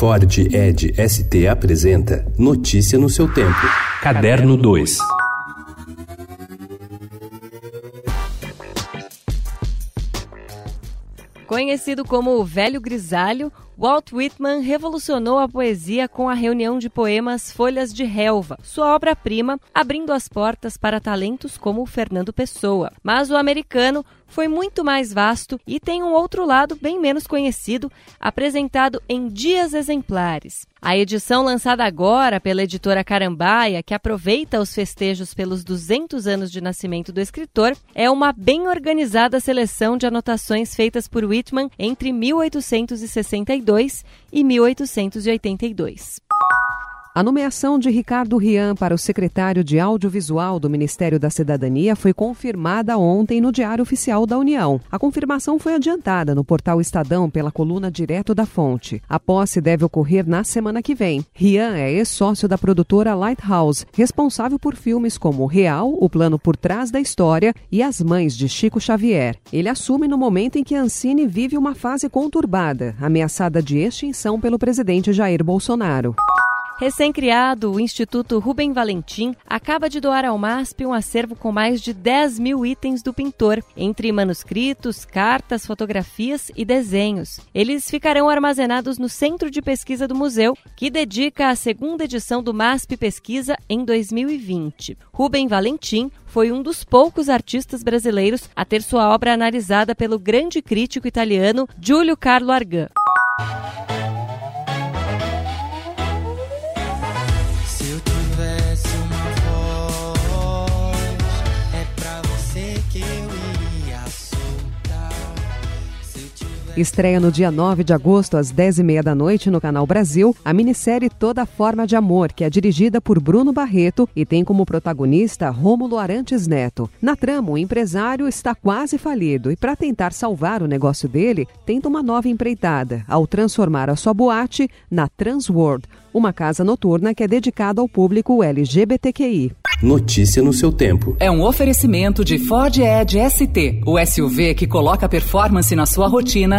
Ford Ed ST apresenta Notícia no seu tempo. Caderno 2. Conhecido como o Velho Grisalho, Walt Whitman revolucionou a poesia com a reunião de poemas Folhas de Relva, sua obra-prima, abrindo as portas para talentos como Fernando Pessoa. Mas o americano foi muito mais vasto e tem um outro lado bem menos conhecido, apresentado em Dias Exemplares. A edição lançada agora pela editora Carambaia, que aproveita os festejos pelos 200 anos de nascimento do escritor, é uma bem organizada seleção de anotações feitas por Whitman entre 1862 e 1882. A nomeação de Ricardo Rian para o secretário de Audiovisual do Ministério da Cidadania foi confirmada ontem no Diário Oficial da União. A confirmação foi adiantada no portal Estadão pela coluna Direto da Fonte. A posse deve ocorrer na semana que vem. Rian é ex-sócio da produtora Lighthouse, responsável por filmes como Real, O Plano por Trás da História e As Mães de Chico Xavier. Ele assume no momento em que Ancine vive uma fase conturbada, ameaçada de extinção pelo presidente Jair Bolsonaro. Recém-criado, o Instituto Rubem Valentim acaba de doar ao MASP um acervo com mais de 10 mil itens do pintor, entre manuscritos, cartas, fotografias e desenhos. Eles ficarão armazenados no Centro de Pesquisa do Museu, que dedica a segunda edição do MASP Pesquisa em 2020. Rubem Valentim foi um dos poucos artistas brasileiros a ter sua obra analisada pelo grande crítico italiano Giulio Carlo Argan. que Estreia no dia 9 de agosto, às 10h30 da noite, no Canal Brasil, a minissérie Toda Forma de Amor, que é dirigida por Bruno Barreto e tem como protagonista Rômulo Arantes Neto. Na trama, o empresário está quase falido e, para tentar salvar o negócio dele, tenta uma nova empreitada, ao transformar a sua boate na Transworld, uma casa noturna que é dedicada ao público LGBTQI. Notícia no seu tempo. É um oferecimento de Ford Edge ST, o SUV que coloca performance na sua rotina